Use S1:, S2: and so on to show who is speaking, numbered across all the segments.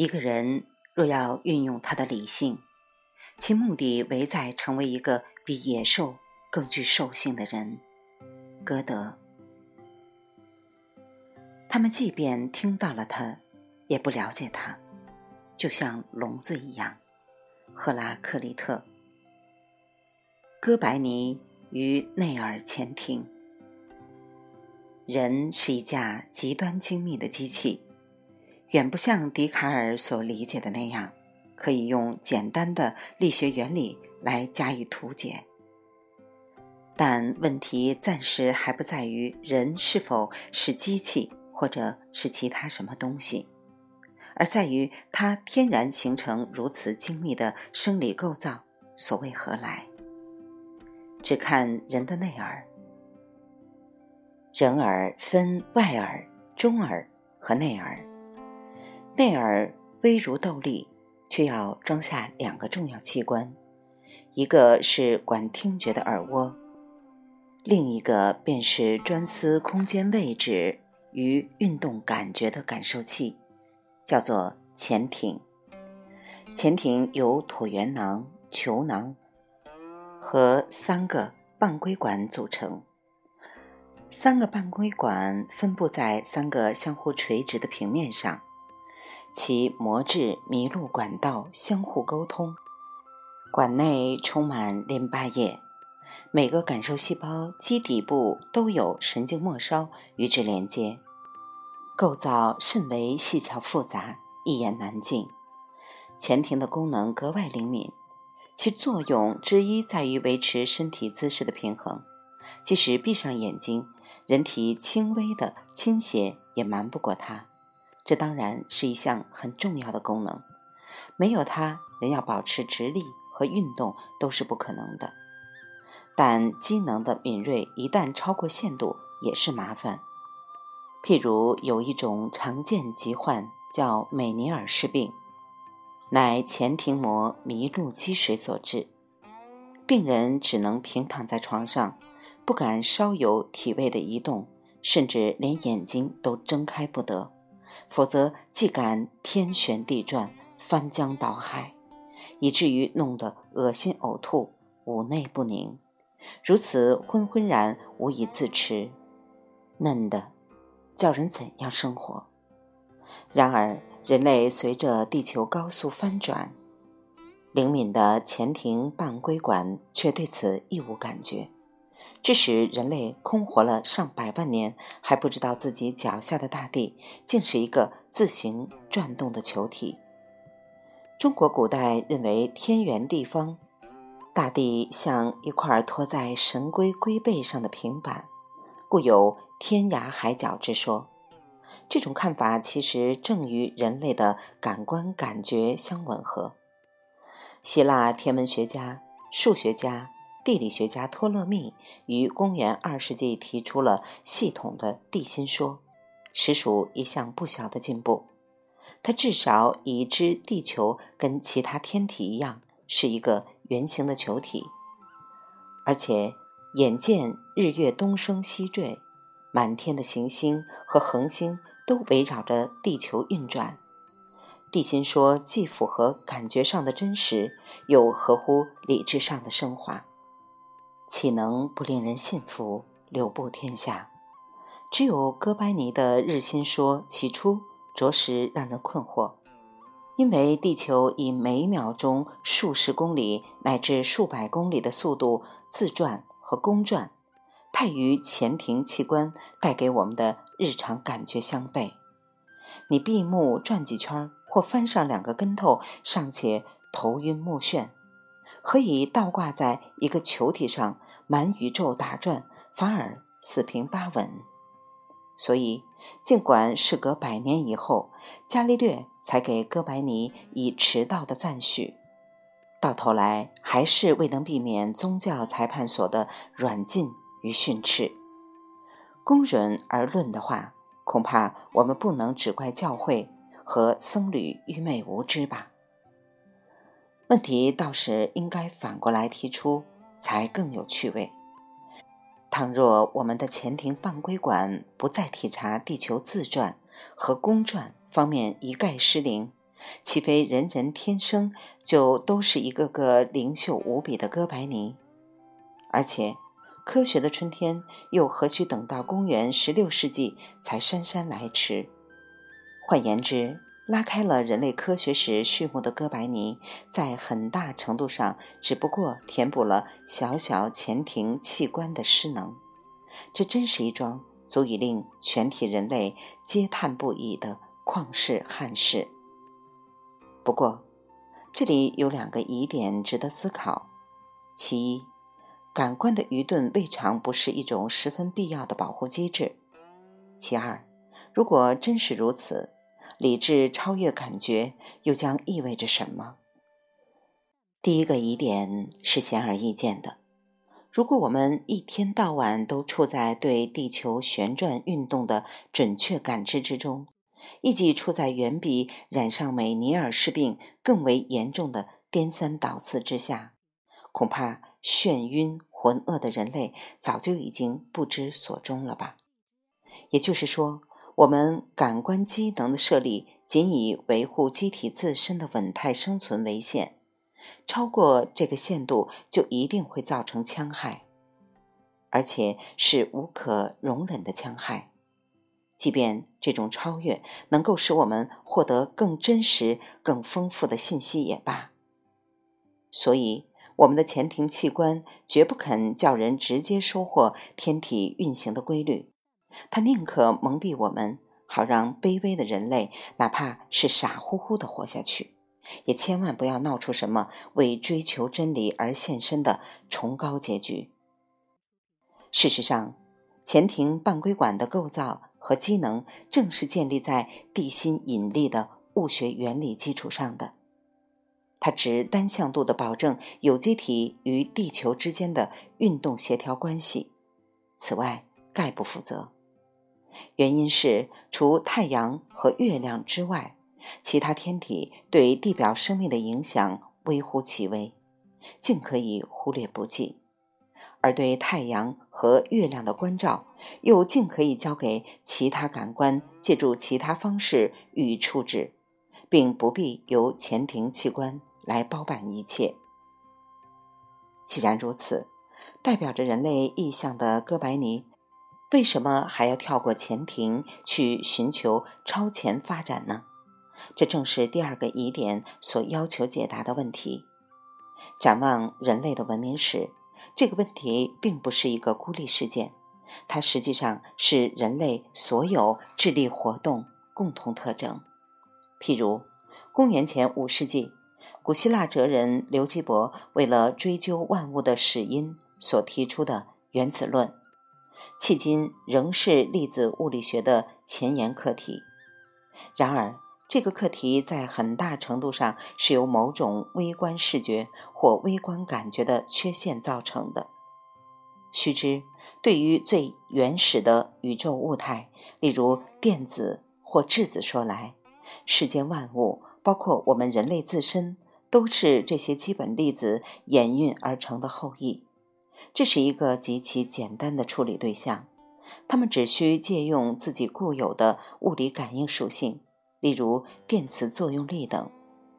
S1: 一个人若要运用他的理性，其目的为在成为一个比野兽更具兽性的人。歌德。他们即便听到了他，也不了解他，就像聋子一样。赫拉克利特。哥白尼与内尔前庭。人是一架极端精密的机器，远不像笛卡尔所理解的那样，可以用简单的力学原理来加以图解。但问题暂时还不在于人是否是机器，或者是其他什么东西。而在于它天然形成如此精密的生理构造，所谓何来？只看人的内耳。人耳分外耳、中耳和内耳。内耳微如豆粒，却要装下两个重要器官，一个是管听觉的耳蜗，另一个便是专司空间位置与运动感觉的感受器。叫做前庭，前庭由椭圆囊、球囊和三个半规管组成。三个半规管分布在三个相互垂直的平面上，其膜质麋鹿管道相互沟通。管内充满淋巴液，每个感受细胞基底部都有神经末梢与之连接。构造甚为细巧复杂，一言难尽。前庭的功能格外灵敏，其作用之一在于维持身体姿势的平衡。即使闭上眼睛，人体轻微的倾斜也瞒不过它。这当然是一项很重要的功能，没有它，人要保持直立和运动都是不可能的。但机能的敏锐一旦超过限度，也是麻烦。譬如有一种常见疾患叫美尼尔氏病，乃前庭膜迷路积水所致。病人只能平躺在床上，不敢稍有体位的移动，甚至连眼睛都睁开不得，否则即感天旋地转、翻江倒海，以至于弄得恶心呕吐、五内不宁，如此昏昏然无以自持，嫩的。叫人怎样生活？然而，人类随着地球高速翻转，灵敏的前庭半规管却对此一无感觉，致使人类空活了上百万年，还不知道自己脚下的大地竟是一个自行转动的球体。中国古代认为天圆地方，大地像一块托在神龟龟背上的平板，故有。天涯海角之说，这种看法其实正与人类的感官感觉相吻合。希腊天文学家、数学家、地理学家托勒密于公元二世纪提出了系统的地心说，实属一项不小的进步。他至少已知地球跟其他天体一样是一个圆形的球体，而且眼见日月东升西坠。满天的行星和恒星都围绕着地球运转，地心说既符合感觉上的真实，又合乎理智上的升华，岂能不令人信服、流布天下？只有哥白尼的日心说起初着实让人困惑，因为地球以每秒钟数十公里乃至数百公里的速度自转和公转。太与前庭器官带给我们的日常感觉相悖。你闭目转几圈，或翻上两个跟头，尚且头晕目眩；何以倒挂在一个球体上，满宇宙打转，反而四平八稳？所以，尽管事隔百年以后，伽利略才给哥白尼以迟到的赞许，到头来还是未能避免宗教裁判所的软禁。与训斥，公允而论的话，恐怕我们不能只怪教会和僧侣愚昧无知吧？问题倒是应该反过来提出，才更有趣味。倘若我们的前庭半规管不再体察地球自转和公转方面一概失灵，岂非人人天生就都是一个个灵秀无比的哥白尼？而且，科学的春天又何须等到公元十六世纪才姗姗来迟？换言之，拉开了人类科学史序幕的哥白尼，在很大程度上只不过填补了小小前庭器官的失能。这真是一桩足以令全体人类嗟叹不已的旷世憾事。不过，这里有两个疑点值得思考：其一，感官的愚钝未尝不是一种十分必要的保护机制；其二，如果真是如此，理智超越感觉又将意味着什么？第一个疑点是显而易见的：如果我们一天到晚都处在对地球旋转运动的准确感知之中，亦即处在远比染上美尼尔氏病更为严重的颠三倒四之下，恐怕眩晕浑噩的人类早就已经不知所终了吧？也就是说，我们感官机能的设立仅以维护机体自身的稳态生存为限，超过这个限度就一定会造成戕害，而且是无可容忍的戕害。即便这种超越能够使我们获得更真实、更丰富的信息也罢，所以我们的前庭器官绝不肯叫人直接收获天体运行的规律，他宁可蒙蔽我们，好让卑微的人类哪怕是傻乎乎的活下去，也千万不要闹出什么为追求真理而献身的崇高结局。事实上，前庭半规管的构造。和机能正是建立在地心引力的物学原理基础上的，它只单向度的保证有机体与地球之间的运动协调关系，此外概不负责。原因是，除太阳和月亮之外，其他天体对地表生命的影响微乎其微，尽可以忽略不计。而对太阳和月亮的关照，又尽可以交给其他感官，借助其他方式予以处置，并不必由前庭器官来包办一切。既然如此，代表着人类意象的哥白尼，为什么还要跳过前庭去寻求超前发展呢？这正是第二个疑点所要求解答的问题。展望人类的文明史。这个问题并不是一个孤立事件，它实际上是人类所有智力活动共同特征。譬如，公元前五世纪，古希腊哲人刘基伯为了追究万物的始因所提出的原子论，迄今仍是粒子物理学的前沿课题。然而，这个课题在很大程度上是由某种微观视觉或微观感觉的缺陷造成的。须知，对于最原始的宇宙物态，例如电子或质子说来，世间万物，包括我们人类自身，都是这些基本粒子演运而成的后裔。这是一个极其简单的处理对象，他们只需借用自己固有的物理感应属性。例如电磁作用力等，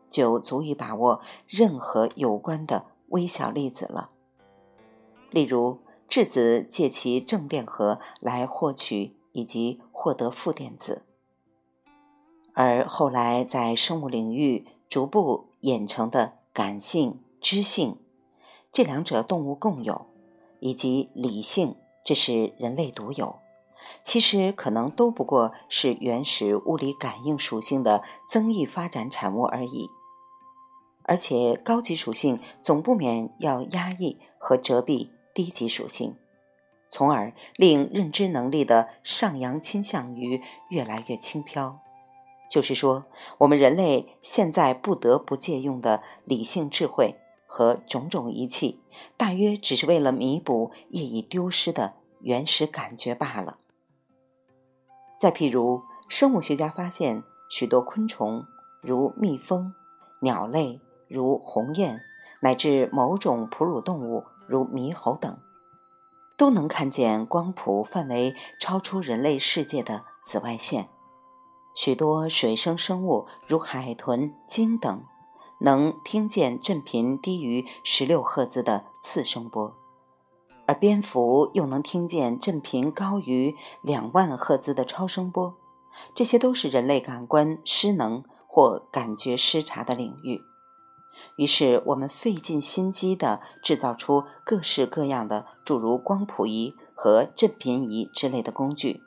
S1: 就足以把握任何有关的微小粒子了。例如质子借其正电荷来获取以及获得负电子，而后来在生物领域逐步演成的感性、知性，这两者动物共有，以及理性，这是人类独有。其实可能都不过是原始物理感应属性的增益发展产物而已，而且高级属性总不免要压抑和遮蔽低级属性，从而令认知能力的上扬倾向于越来越轻飘。就是说，我们人类现在不得不借用的理性智慧和种种仪器，大约只是为了弥补业已丢失的原始感觉罢了。再譬如，生物学家发现许多昆虫，如蜜蜂、鸟类，如鸿雁，乃至某种哺乳动物，如猕猴等，都能看见光谱范围超出人类世界的紫外线。许多水生生物，如海豚、鲸等，能听见振频低于十六赫兹的次声波，而蝙蝠又能听见振频高于两万赫兹的超声波。这些都是人类感官失能或感觉失察的领域。于是，我们费尽心机地制造出各式各样的诸如光谱仪和振频仪之类的工具，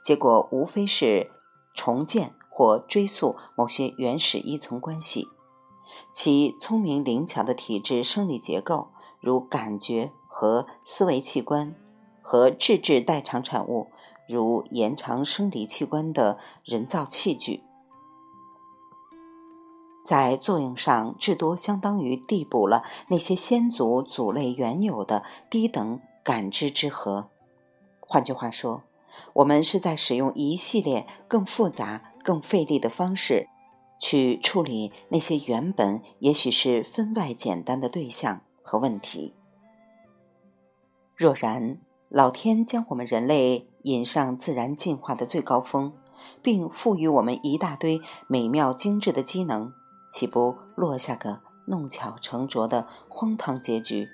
S1: 结果无非是重建或追溯某些原始依存关系。其聪明灵巧的体质生理结构，如感觉和思维器官，和质质代偿产物，如延长生理器官的人造器具。在作用上，至多相当于递补了那些先祖祖类原有的低等感知之和。换句话说，我们是在使用一系列更复杂、更费力的方式，去处理那些原本也许是分外简单的对象和问题。若然老天将我们人类引上自然进化的最高峰，并赋予我们一大堆美妙精致的机能，岂不落下个弄巧成拙的荒唐结局？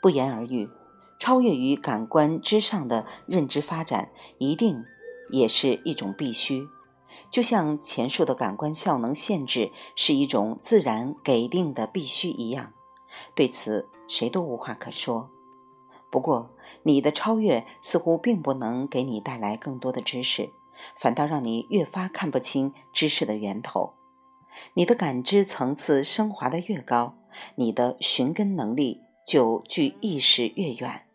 S1: 不言而喻，超越于感官之上的认知发展，一定也是一种必须。就像前述的感官效能限制是一种自然给定的必须一样，对此谁都无话可说。不过，你的超越似乎并不能给你带来更多的知识，反倒让你越发看不清知识的源头。你的感知层次升华的越高，你的寻根能力就距意识越远。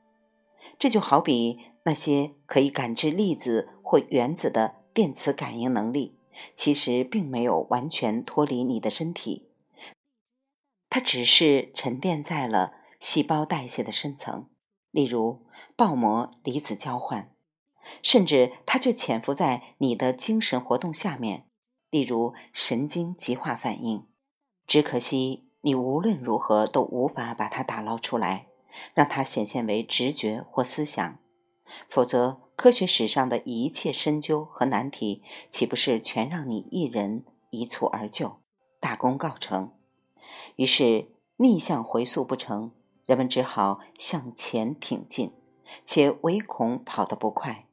S1: 这就好比那些可以感知粒子或原子的电磁感应能力，其实并没有完全脱离你的身体，它只是沉淀在了细胞代谢的深层，例如爆膜离子交换，甚至它就潜伏在你的精神活动下面。例如神经极化反应，只可惜你无论如何都无法把它打捞出来，让它显现为直觉或思想，否则科学史上的一切深究和难题，岂不是全让你一人一蹴而就，大功告成？于是逆向回溯不成，人们只好向前挺进，且唯恐跑得不快。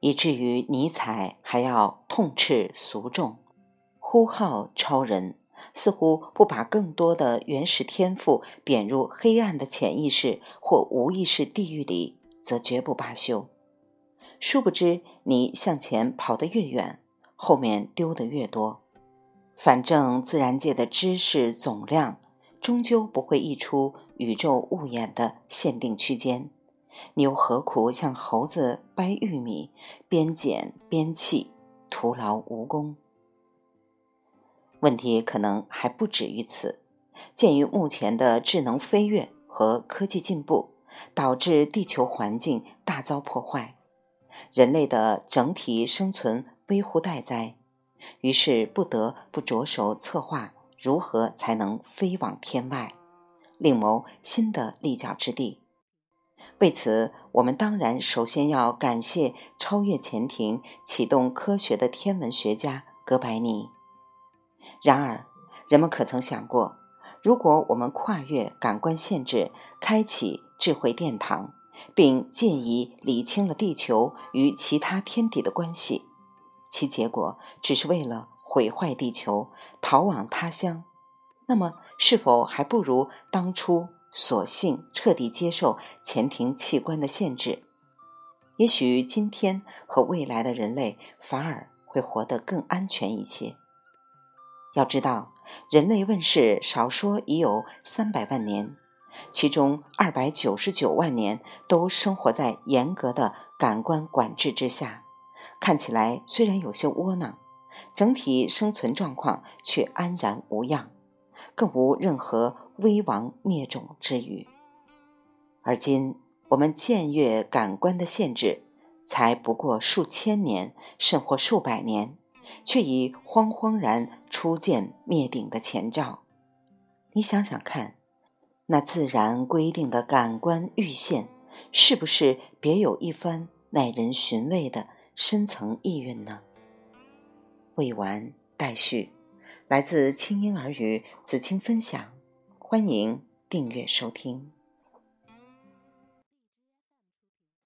S1: 以至于尼采还要痛斥俗众，呼号超人，似乎不把更多的原始天赋贬入黑暗的潜意识或无意识地狱里，则绝不罢休。殊不知，你向前跑得越远，后面丢得越多。反正自然界的知识总量，终究不会溢出宇宙物眼的限定区间。你又何苦像猴子掰玉米，边捡边弃，徒劳无功？问题可能还不止于此。鉴于目前的智能飞跃和科技进步，导致地球环境大遭破坏，人类的整体生存危乎待哉，于是不得不着手策划如何才能飞往天外，另谋新的立脚之地。为此，我们当然首先要感谢超越潜艇、启动科学的天文学家哥白尼。然而，人们可曾想过，如果我们跨越感官限制，开启智慧殿堂，并借以理清了地球与其他天体的关系，其结果只是为了毁坏地球，逃往他乡，那么是否还不如当初？索性彻底接受前庭器官的限制，也许今天和未来的人类反而会活得更安全一些。要知道，人类问世少说已有三百万年，其中二百九十九万年都生活在严格的感官管制之下，看起来虽然有些窝囊，整体生存状况却安然无恙，更无任何。危亡灭种之虞。而今我们僭越感官的限制，才不过数千年，甚或数百年，却已慌慌然初见灭顶的前兆。你想想看，那自然规定的感官阈限，是不是别有一番耐人寻味的深层意蕴呢？未完待续，来自清音儿语子青分享，欢迎订阅收听。